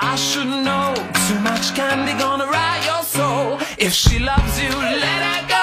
I should know. Too much candy gonna ride your soul. If she loves you, let her go.